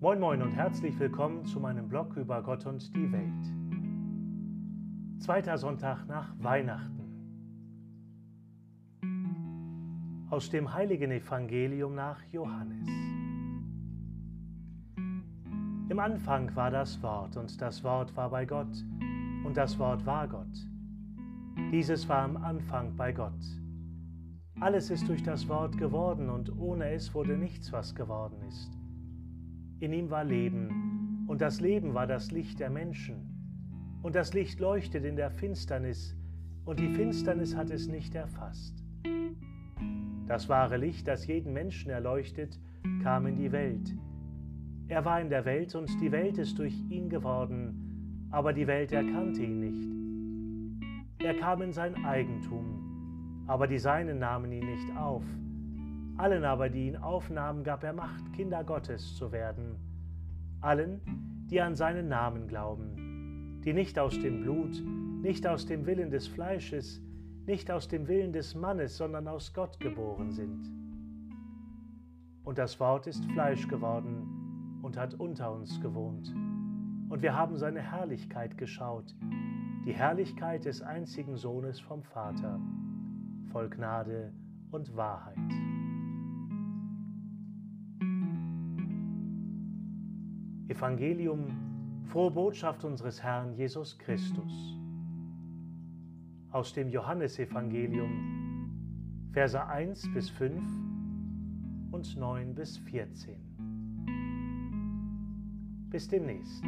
Moin Moin und herzlich willkommen zu meinem Blog über Gott und die Welt. Zweiter Sonntag nach Weihnachten. Aus dem heiligen Evangelium nach Johannes. Im Anfang war das Wort und das Wort war bei Gott und das Wort war Gott. Dieses war am Anfang bei Gott. Alles ist durch das Wort geworden und ohne es wurde nichts, was geworden ist. In ihm war Leben, und das Leben war das Licht der Menschen. Und das Licht leuchtet in der Finsternis, und die Finsternis hat es nicht erfasst. Das wahre Licht, das jeden Menschen erleuchtet, kam in die Welt. Er war in der Welt, und die Welt ist durch ihn geworden, aber die Welt erkannte ihn nicht. Er kam in sein Eigentum, aber die Seinen nahmen ihn nicht auf. Allen aber, die ihn aufnahmen, gab er Macht, Kinder Gottes zu werden. Allen, die an seinen Namen glauben, die nicht aus dem Blut, nicht aus dem Willen des Fleisches, nicht aus dem Willen des Mannes, sondern aus Gott geboren sind. Und das Wort ist Fleisch geworden und hat unter uns gewohnt. Und wir haben seine Herrlichkeit geschaut, die Herrlichkeit des einzigen Sohnes vom Vater, voll Gnade und Wahrheit. Evangelium, frohe Botschaft unseres Herrn Jesus Christus. Aus dem Johannesevangelium, Verse 1 bis 5 und 9 bis 14. Bis demnächst.